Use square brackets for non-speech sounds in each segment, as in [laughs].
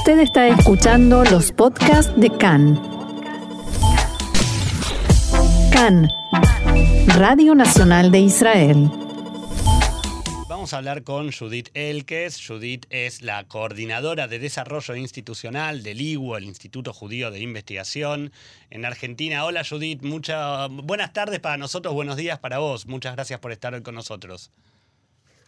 Usted está escuchando los podcasts de CAN. CAN, Radio Nacional de Israel. Vamos a hablar con Judith Elkes. Judith es la coordinadora de desarrollo institucional del IWO, el Instituto Judío de Investigación en Argentina. Hola Judith, muchas buenas tardes para nosotros, buenos días para vos. Muchas gracias por estar hoy con nosotros.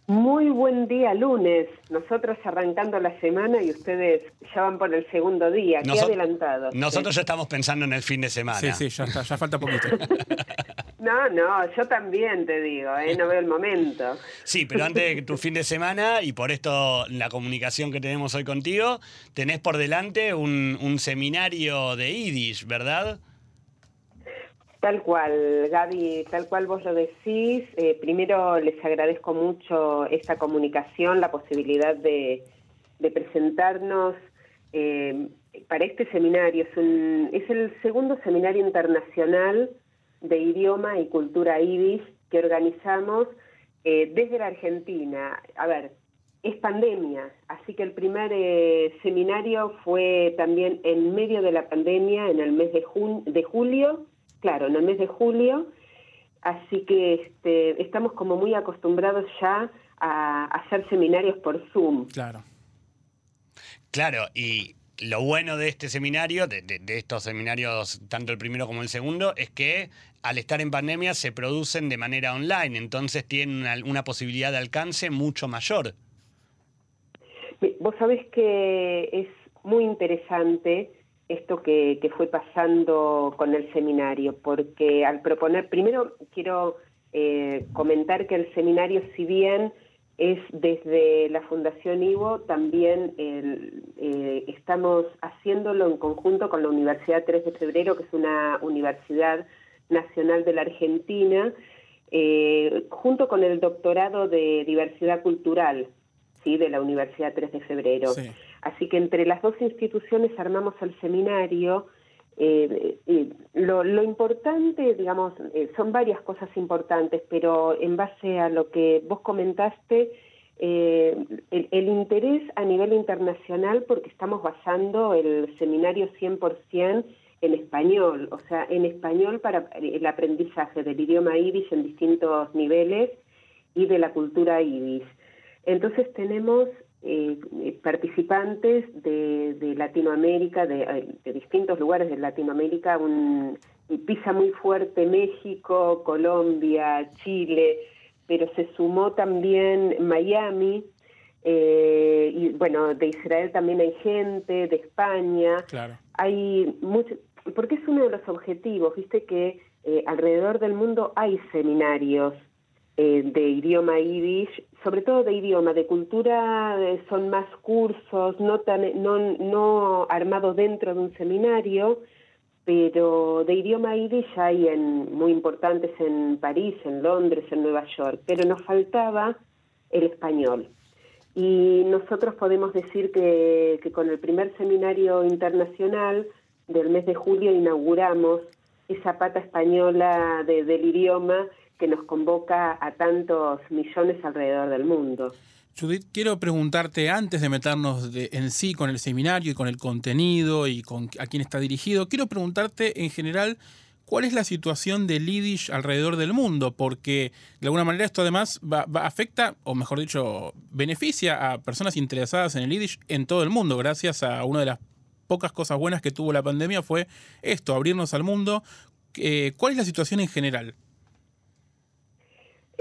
Muy buen día, lunes. Nosotros arrancando la semana y ustedes ya van por el segundo día. Qué adelantado. Nosotros ya estamos pensando en el fin de semana. Sí, sí, ya, está, ya falta poquito. [laughs] no, no, yo también te digo, ¿eh? no veo el momento. Sí, pero antes de tu fin de semana, y por esto la comunicación que tenemos hoy contigo, tenés por delante un, un seminario de Yiddish, ¿verdad? Tal cual, Gaby, tal cual vos lo decís. Eh, primero les agradezco mucho esta comunicación, la posibilidad de, presentarnos eh, para este seminario. Es, es, el segundo seminario internacional de idioma y cultura ibis que organizamos eh, desde la Argentina. A ver, es pandemia, así que el primer seminario fue también en medio de la pandemia, en el mes de, de julio claro, en el mes de julio, así que este, estamos como muy acostumbrados ya a, hacer seminarios por Zoom. Claro. Claro, y lo bueno de este seminario, de, estos seminarios, tanto el primero como el segundo, es que al estar en pandemia se producen de manera online, entonces tienen una, posibilidad de alcance mucho mayor. Vos sabés que es muy interesante esto que, fue pasando con el seminario, porque al proponer, primero quiero eh, comentar que el seminario, si bien es desde la Fundación Ivo, también eh, estamos haciéndolo en conjunto con la Universidad 3 de Febrero, que es una universidad nacional de la Argentina, eh, junto con el doctorado de diversidad cultural ¿sí? de la Universidad 3 de Febrero. Así que entre las dos instituciones armamos el seminario. Eh, eh, lo, importante, digamos, eh, son varias cosas importantes, pero en base a lo que vos comentaste, el, el, interés a nivel internacional, porque estamos basando el seminario 100% en español, o sea, en español para el aprendizaje del idioma ibis en distintos niveles y de la cultura ibis. Entonces tenemos eh, participantes de, Latinoamérica, eh, de, distintos lugares de Latinoamérica, un, pisa muy fuerte México, Colombia, Chile, pero se sumó también Miami, eh, y bueno, de Israel también hay gente, de España. Claro. Hay mucho, porque es uno de los objetivos, viste que alrededor del mundo hay seminarios eh, de idioma yiddish, sobre todo de idioma, de cultura eh, son más cursos, no, tan, no, no armados dentro de un seminario, pero de idioma yiddish hay en, muy importantes en París, en Londres, en Nueva York, pero nos faltaba el español. Y nosotros podemos decir que, que con el primer seminario internacional del mes de julio inauguramos esa pata española de, del idioma que nos convoca a tantos millones alrededor del mundo. Judith, quiero preguntarte, antes de meternos en sí con el seminario y con el contenido y con a quién está dirigido, quiero preguntarte en general cuál es la situación del Yiddish alrededor del mundo, porque de alguna manera esto además va, afecta, o mejor dicho, beneficia a personas interesadas en el Yiddish en todo el mundo, gracias a una de las pocas cosas buenas que tuvo la pandemia fue esto, abrirnos al mundo. Eh, ¿Cuál es la situación en general?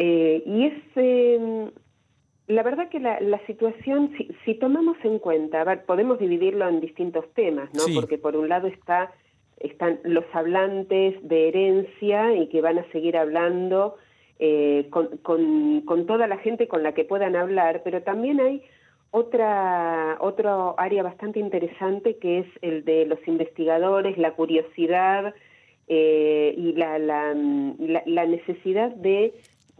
Eh, y es, em, la verdad que la, situación, si, tomamos en cuenta, a ver, podemos dividirlo en distintos temas, ¿no? Porque por un lado está están los hablantes de herencia y que van a seguir hablando eh, con, con, toda la gente con la que puedan hablar, pero también hay otra otro área bastante interesante que es el de los investigadores, la curiosidad eh, y la, la, la, necesidad de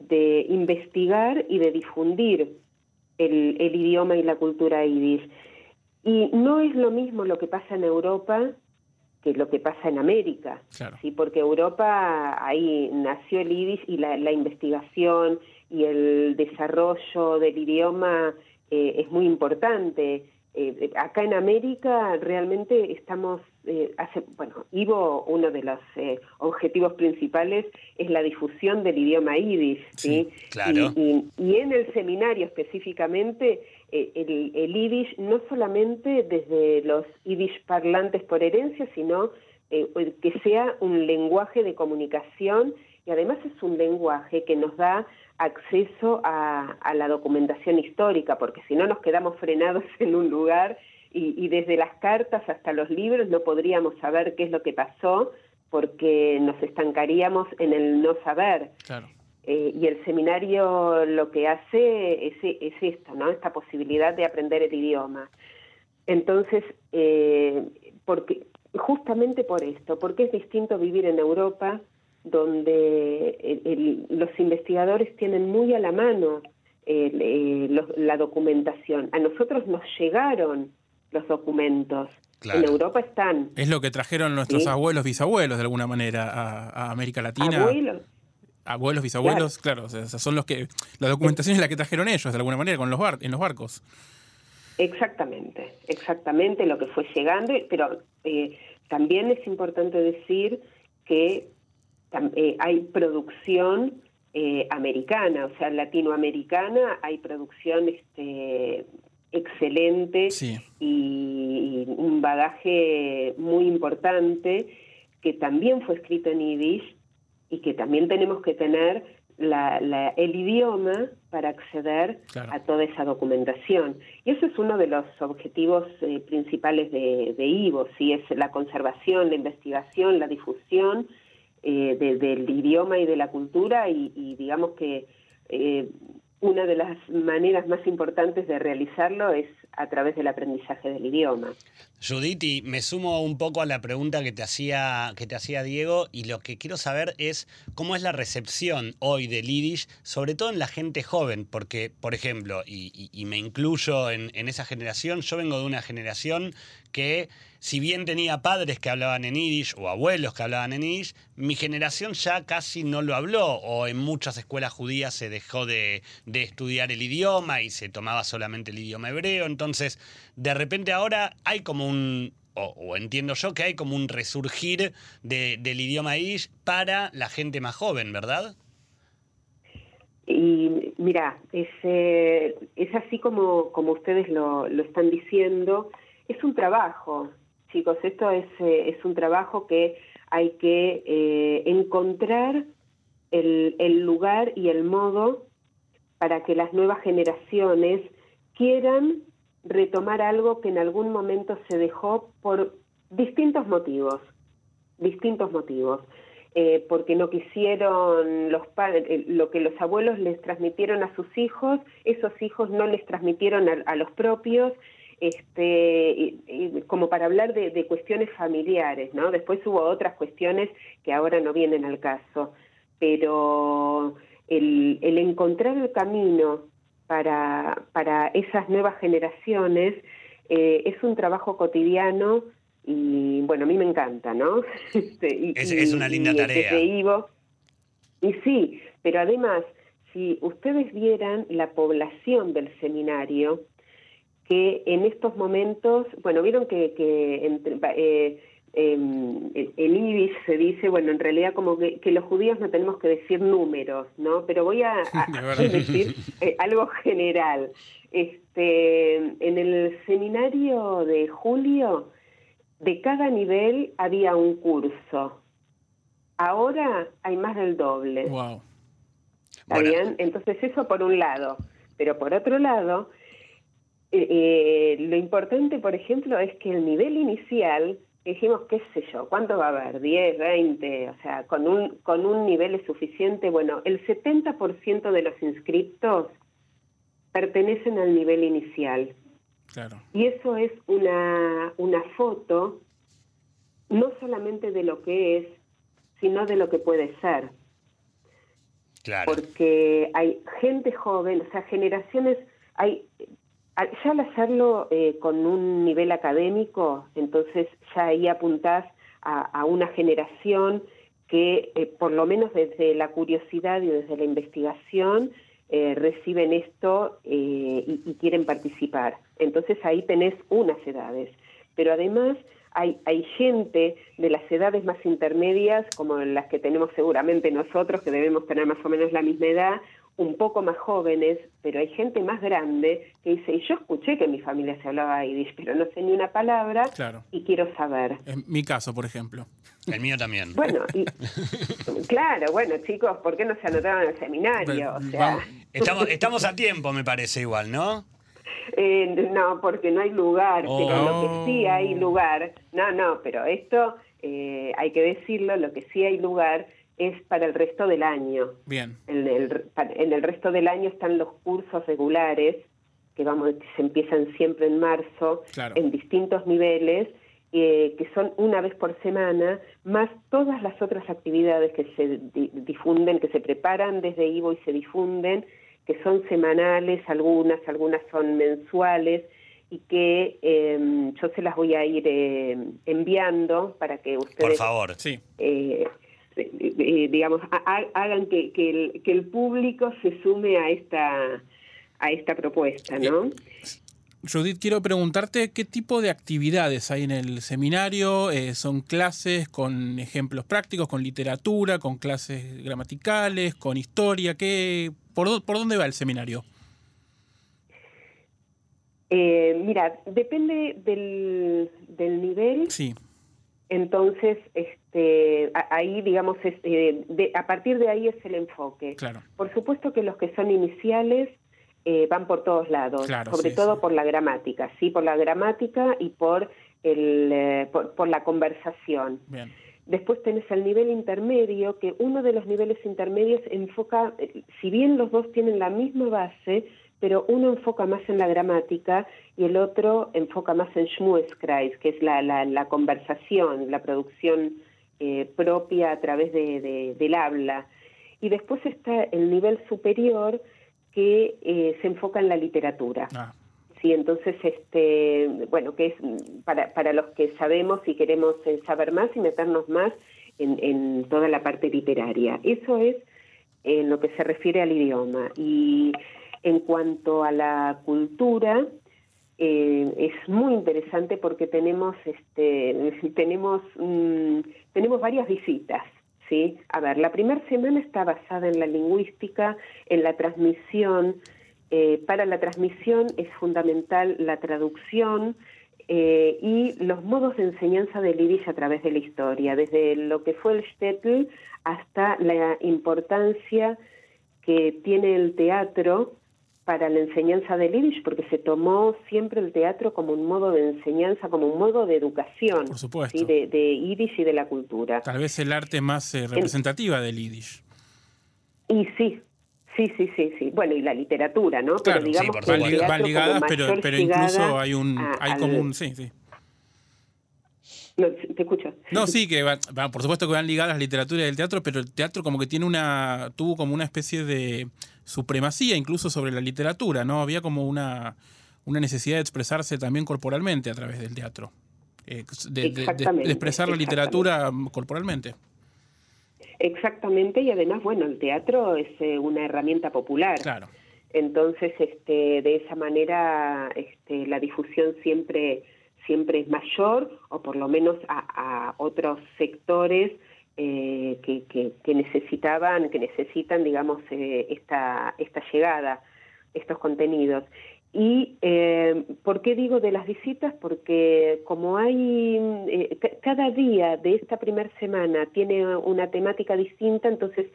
de investigar y de difundir el, idioma y la cultura yiddish. Y no es lo mismo lo que pasa en Europa que lo que pasa en América, ¿sí? porque Europa ahí nació el yiddish y la, investigación y el desarrollo del idioma eh, es muy importante eh, acá en América realmente estamos, eh, hace, bueno, Ivo, uno de los eh, objetivos principales es la difusión del idioma yiddish, ¿sí? claro. y, en el seminario específicamente, el, el yiddish no solamente desde los yiddish parlantes por herencia, sino que sea un lenguaje de comunicación y además es un lenguaje que nos da acceso a, la documentación histórica, porque si no nos quedamos frenados [laughs] en un lugar y, desde las cartas hasta los libros no podríamos saber qué es lo que pasó, porque nos estancaríamos en el no saber. Eh, y el seminario lo que hace es, es, esto, ¿no? Esta posibilidad de aprender el idioma. Entonces, eh, porque justamente por esto, porque es distinto vivir en Europa donde los investigadores tienen muy a la mano eh, la documentación. A nosotros nos llegaron los documentos. En Europa están. Es lo que trajeron nuestros abuelos, bisabuelos, de alguna manera, a, América Latina. Abuelos. Abuelos, bisabuelos, claro, son los que. La documentación es la que trajeron ellos, de alguna manera, con los bar, en los barcos. Exactamente, exactamente lo que fue llegando, pero eh, también es importante decir que eh, hay producción eh, americana, o sea, latinoamericana, hay producción este, excelente y, un bagaje muy importante que también fue escrito en Yiddish y que también tenemos que tener el idioma para acceder a toda esa documentación. Y eso es uno de los objetivos eh, principales de, de IVO, ¿sí? es la conservación, la investigación, la difusión eh, del idioma y de la cultura y, digamos que eh, una de las maneras más importantes de realizarlo es a través del aprendizaje del idioma. Judith, me sumo un poco a la pregunta que te hacía que te hacía Diego y lo que quiero saber es cómo es la recepción hoy del Yiddish, sobre todo en la gente joven, porque, por ejemplo, y, me incluyo en, esa generación, yo vengo de una generación que si bien tenía padres que hablaban en Yiddish o abuelos que hablaban en Yiddish, mi generación ya casi no lo habló o en muchas escuelas judías se dejó de, estudiar el idioma y se tomaba solamente el idioma hebreo. De repente ahora hay como un, o, entiendo yo que hay como un resurgir del idioma Yiddish para la gente más joven, ¿verdad? Y mira, es, eh, es así como, como ustedes lo, lo están diciendo, es un trabajo, chicos, esto es, eh, es un trabajo que hay que eh, encontrar el lugar y el modo para que las nuevas generaciones quieran retomar algo que en algún momento se dejó por distintos motivos, distintos motivos. Eh, porque no quisieron los padres, lo que los abuelos les transmitieron a sus hijos, esos hijos no les transmitieron a los propios este, como para hablar de, cuestiones familiares, ¿no? Después hubo otras cuestiones que ahora no vienen al caso, pero el, encontrar el camino para, para esas nuevas generaciones eh, es un trabajo cotidiano y bueno, a mí me encanta, ¿no? [laughs] Este, es, una linda tarea. y sí, pero además, si ustedes vieran la población del seminario, que en estos momentos, bueno, vieron que, que entre, eh, em, en IBIS se dice, bueno, en realidad como que, los judíos no tenemos que decir números, ¿no? Pero voy a, [laughs] decir [laughs] eh, algo general. Este, en el seminario de julio, de cada nivel había un curso. Ahora hay más del doble. Wow. ¿Está bien? Entonces eso por un lado. Pero por otro lado, eh, eh, lo importante, por ejemplo, es que el nivel inicial, dijimos, qué sé yo, ¿cuánto va a haber? 10, 20, o sea, con un, con un nivel es suficiente. Bueno, el 70% de los inscriptos pertenecen al nivel inicial. Claro. Y eso es una, una foto no solamente de lo que es, sino de lo que puede ser. Claro. Porque hay gente joven, o sea, generaciones, hay ya al hacerlo eh, con un nivel académico, entonces ya ahí apuntás a, una generación que, eh, por lo menos desde la curiosidad y desde la investigación, eh, reciben esto eh, y, y, quieren participar. Entonces ahí tenés unas edades. Pero además hay, hay gente de las edades más intermedias, como las que tenemos seguramente nosotros, que debemos tener más o menos la misma edad, un poco más jóvenes, pero hay gente más grande que dice, y yo escuché que en mi familia se hablaba yiddish, pero no sé ni una palabra y quiero saber. En mi caso, por ejemplo. El mío también. Bueno, [laughs] claro, bueno, chicos, ¿por qué no se anotaron en el seminario? O sea... [laughs] estamos, estamos a tiempo, me parece igual, ¿no? Eh, no, porque no hay lugar, pero lo que sí hay oh. lugar, no, no, pero esto eh, hay que decirlo, lo que sí hay lugar es para el resto del año. Bien. En el, en el resto del año están los cursos regulares, que vamos se empiezan siempre en marzo, en distintos niveles, eh, que son una vez por semana, más todas las otras actividades que se difunden, que se preparan desde Ivo y se difunden, que son semanales, algunas, algunas son mensuales, y que em, yo se las voy a ir em, enviando para que ustedes... Por favor, sí. Eh, eh, digamos, hagan que, que, el, público se sume a esta, a esta propuesta, ¿no? Judith, quiero preguntarte qué tipo de actividades hay en el seminario. Eh, ¿Son clases con ejemplos prácticos, con literatura, con clases gramaticales, con historia? ¿Qué, por, ¿Por dónde va el seminario? Eh, mira, depende del, del nivel. Sí. Entonces, este, ahí, digamos, eh, a partir de ahí es el enfoque. Claro. Por supuesto que los que son iniciales eh, van por todos lados, sobre todo por la gramática, sí, por la gramática y por, el, eh, por, la conversación. Después tenés el nivel intermedio, que uno de los niveles intermedios enfoca, si bien los dos tienen la misma base, pero uno enfoca más en la gramática y el otro enfoca más en Schmueskreis, que es la, la, conversación, la producción eh, propia a través de, del habla. Y después está el nivel superior que eh, se enfoca en la literatura. Ah. Sí, entonces, este, bueno, que es para, para los que sabemos y queremos eh, saber más y meternos más en, en toda la parte literaria. Eso es en lo que se refiere al idioma. Y en cuanto a la cultura, eh, es muy interesante porque tenemos, este, [laughs] tenemos, mm, tenemos varias visitas. ¿sí? A ver, la primera semana está basada en la lingüística, en la transmisión. Eh, para la transmisión es fundamental la traducción eh, y los modos de enseñanza del yiddish a través de la historia, desde lo que fue el shtetl hasta la importancia que tiene el teatro para la enseñanza del Yiddish, porque se tomó siempre el teatro como un modo de enseñanza, como un modo de educación Por supuesto. de, de Yiddish y de la cultura. Tal vez el arte más eh, representativa del Yiddish. Y sí, sí, sí, sí, sí. Bueno, y la literatura, ¿no? Claro, pero digamos sí, van, ligadas, pero, pero incluso hay un, hay como un, sí, sí. No, te escucho. No, sí, que por supuesto que van ligadas la literatura y el teatro, pero el teatro como que tiene una, tuvo como una especie de supremacía incluso sobre la literatura, ¿no? Había como una, una necesidad de expresarse también corporalmente a través del teatro. Eh, de, expresar la literatura corporalmente. Exactamente, y además, bueno, el teatro es eh, una herramienta popular. Claro. Entonces, este, de esa manera, este, la difusión siempre siempre es mayor, o por lo menos a, otros sectores eh, que, que, necesitaban, que necesitan, digamos, eh, esta, esta llegada, estos contenidos. ¿Y eh, por qué digo de las visitas? Porque como hay, eh, cada día de esta primera semana tiene una temática distinta, entonces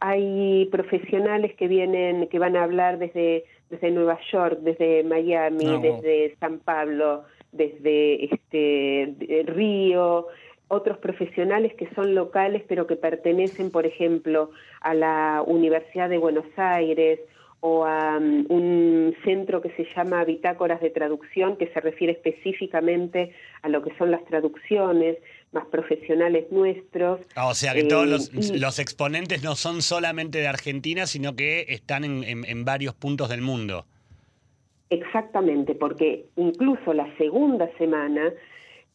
hay profesionales que vienen, que van a hablar desde, desde Nueva York, desde Miami, ah, desde San Pablo, desde este Río, otros profesionales que son locales pero que pertenecen, por ejemplo, a la Universidad de Buenos Aires o a um, un centro que se llama Bitácoras de Traducción, que se refiere específicamente a lo que son las traducciones, más profesionales nuestros. Ah, o sea que todos los, eh, exponentes no son solamente de Argentina, sino que están en varios puntos del mundo. Exactamente, porque incluso la segunda semana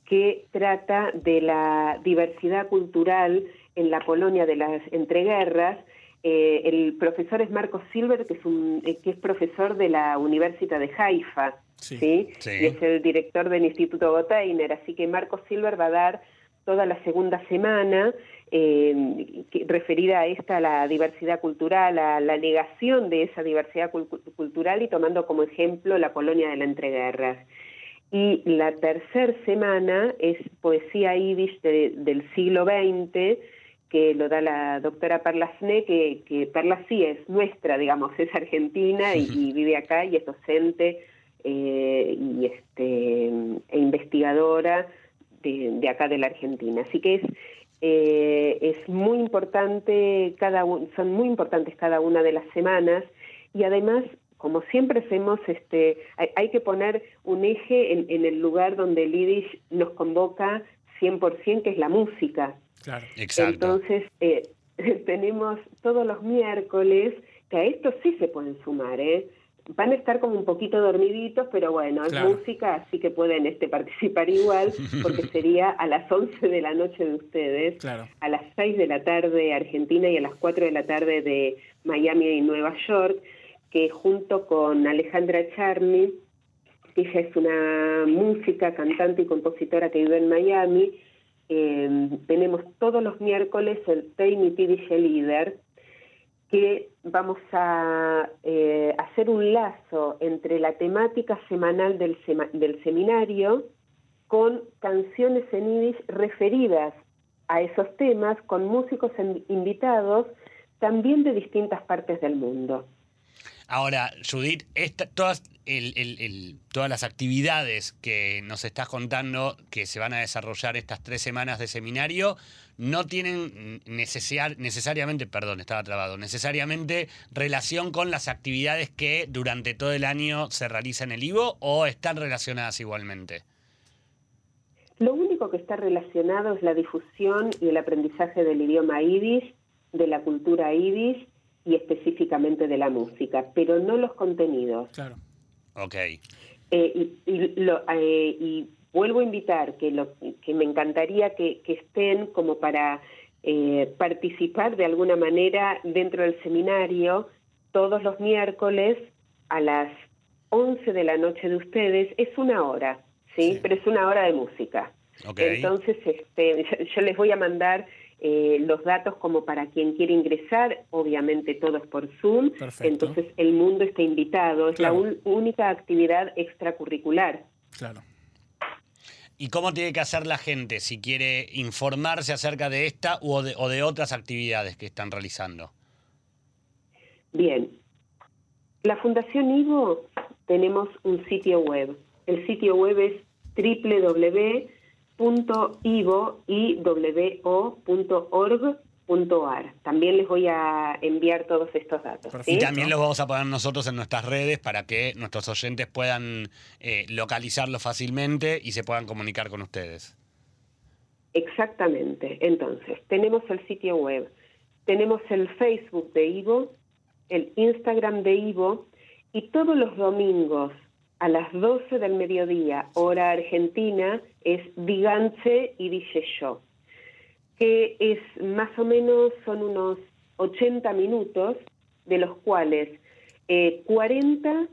que trata de la diversidad cultural en la Polonia de las entreguerras, Eh, el profesor es Marco Silver, que es, un, eh, que es profesor de la Universidad de Haifa, ¿sí? Y es el director del Instituto Goteiner, así que Marco Silver va a dar toda la segunda semana eh, referida a esta, la diversidad cultural, a la negación de esa diversidad cultural y tomando como ejemplo la Polonia de la entreguerras. Y la tercera semana es poesía yiddish del siglo XX, que lo da la doctora Perla Sne, que, que Perla sí es nuestra, digamos, es argentina y, [laughs] vive acá y es docente eh, y este, e investigadora de, acá de la Argentina. Así que es, eh, es muy importante, cada son muy importantes cada una de las semanas y además como siempre hacemos, este, hay, que poner un eje en, el lugar donde el Yiddish nos convoca 100%, que es la música. Claro, exacto. Entonces, eh, [laughs] tenemos todos los miércoles, que a esto sí se pueden sumar, ¿eh? Van a estar como un poquito dormiditos, pero bueno, es música, así que pueden este, participar igual, porque [laughs] sería a las 11 de la noche de ustedes, a las 6 de la tarde Argentina y a las 4 de la tarde de Miami y Nueva York que junto con Alejandra que ella es una música, cantante y compositora que vive en Miami, em, tenemos todos los miércoles el Tiny DJ Leader, que vamos a eh, hacer un lazo entre la temática semanal del, del seminario con canciones en Yiddish referidas a esos temas, con músicos invitados también de distintas partes del mundo. Ahora, Judith, todas, las actividades que nos estás contando que se van a desarrollar estas tres semanas de seminario no tienen necesariamente, perdón, estaba trabado, necesariamente relación con las actividades que durante todo el año se realizan en el IVO o están relacionadas igualmente. Lo único que está relacionado es la difusión y el aprendizaje del idioma yiddish, de la cultura yiddish y específicamente de la música, pero no los contenidos. Claro. Ok. Eh, eh, y, vuelvo a invitar que, lo, que me encantaría que, estén como para eh, participar de alguna manera dentro del seminario todos los miércoles a las 11 de la noche de ustedes. Es una hora, ¿sí? Pero es una hora de música. Okay. Entonces, este, [laughs] yo les voy a mandar eh, los datos como para quien quiere ingresar, obviamente todo es por Zoom, entonces el mundo está invitado, es la única actividad extracurricular. Claro. ¿Y cómo tiene que hacer la gente si quiere informarse acerca de esta o de, o de otras actividades que están realizando? Bien, la Fundación Ivo tenemos un sitio web. El sitio web es www .ivo.org.ar. También les voy a enviar todos estos datos. Y también los vamos a poner nosotros en nuestras redes para que nuestros oyentes puedan eh, localizarlo fácilmente y se puedan comunicar con ustedes. Exactamente. Entonces, tenemos el sitio web, tenemos el Facebook de Ivo, el Instagram de Ivo y todos los domingos a las 12 del mediodía, hora argentina, es Diganche y Dice Yo, que es más o menos, son unos 80 minutos, de los cuales 40 eh,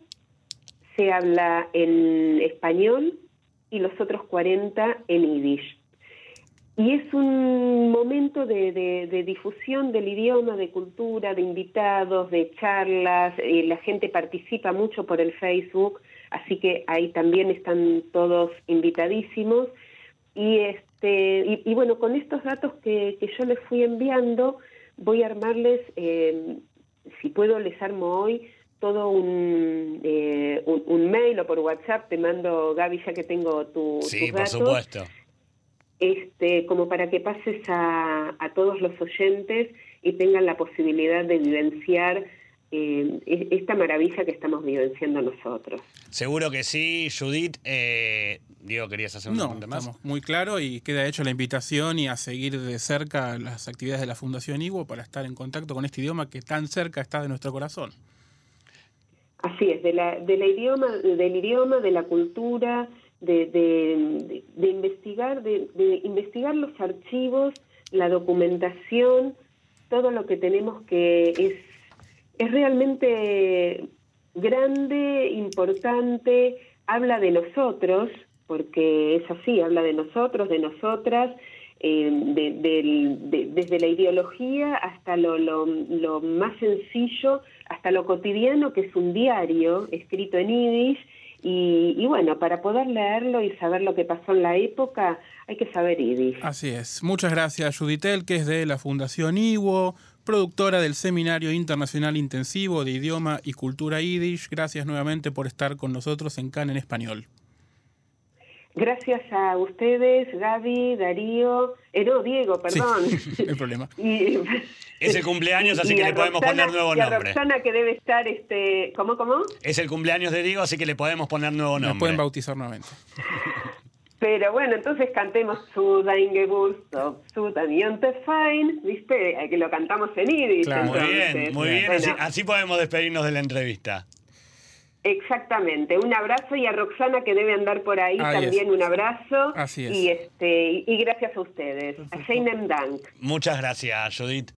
se habla en español y los otros 40 en yiddish. Y es un momento de, difusión del idioma, de cultura, de invitados, de charlas. Eh, la gente participa mucho por el Facebook así que ahí también están todos invitadísimos. Y, este, y, bueno, con estos datos que, yo les fui enviando, voy a armarles, eh, si puedo, les armo hoy todo eh, un, un, mail o por WhatsApp, te mando, Gaby, ya que tengo tu, sí, por supuesto. Este, como para que pases a, a todos los oyentes y tengan la posibilidad de vivenciar eh, esta maravilla que estamos vivenciando nosotros. Seguro que sí, Judith. Eh, Diego, ¿querías hacer una pregunta más? Estamos muy claro y queda hecho la invitación y a seguir de cerca las actividades de la Fundación Iguo para estar en contacto con este idioma que tan cerca está de nuestro corazón. Así es, de la, de la idioma, del idioma, de la cultura, de, de, investigar, de, investigar los archivos, la documentación, todo lo que tenemos que es, es realmente grande, importante, habla de nosotros, porque es así, habla de nosotros, de nosotras, eh, desde la ideología hasta lo, lo, más sencillo, hasta lo cotidiano, que es un diario escrito en yiddish, y, bueno, para poder leerlo y saber lo que pasó en la época, hay que saber yiddish. Así es. Muchas gracias, Juditel, que es de la Fundación IWO, productora del Seminario Internacional Intensivo de Idioma y Cultura Yiddish. Gracias nuevamente por estar con nosotros en CAN en Español. Gracias a ustedes, Gaby, Darío, eh, no, Diego, perdón. [laughs] Sí, hay problema. [laughs] y, es el cumpleaños, así [laughs] que le podemos poner nuevo y nombre. A Roxana que debe estar, este, ¿cómo, cómo? Es el cumpleaños de Diego, así que le podemos poner nuevo nombre. Me pueden bautizar nuevamente. Pero bueno, entonces cantemos Sudan Geburt Sudan Fein, ¿viste? Que lo cantamos en Yiddish. Claro. Muy bien, muy bien. Así, así podemos despedirnos de la entrevista. Exactamente, un abrazo y a Roxana que debe andar por ahí, también un abrazo. Así es. Y, este, y gracias a ustedes. A Dank. Muchas gracias, Judith.